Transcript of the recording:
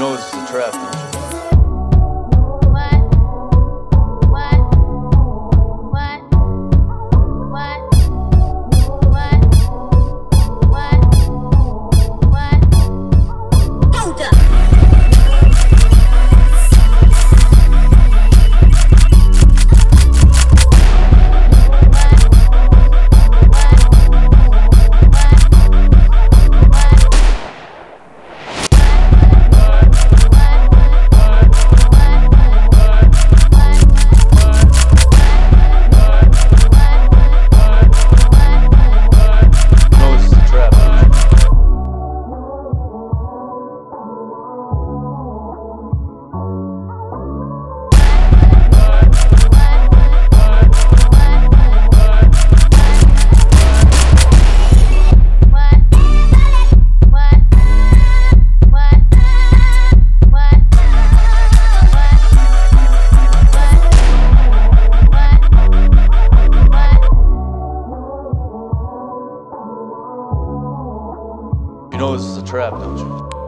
know this is a trap, know this is a trap, don't you?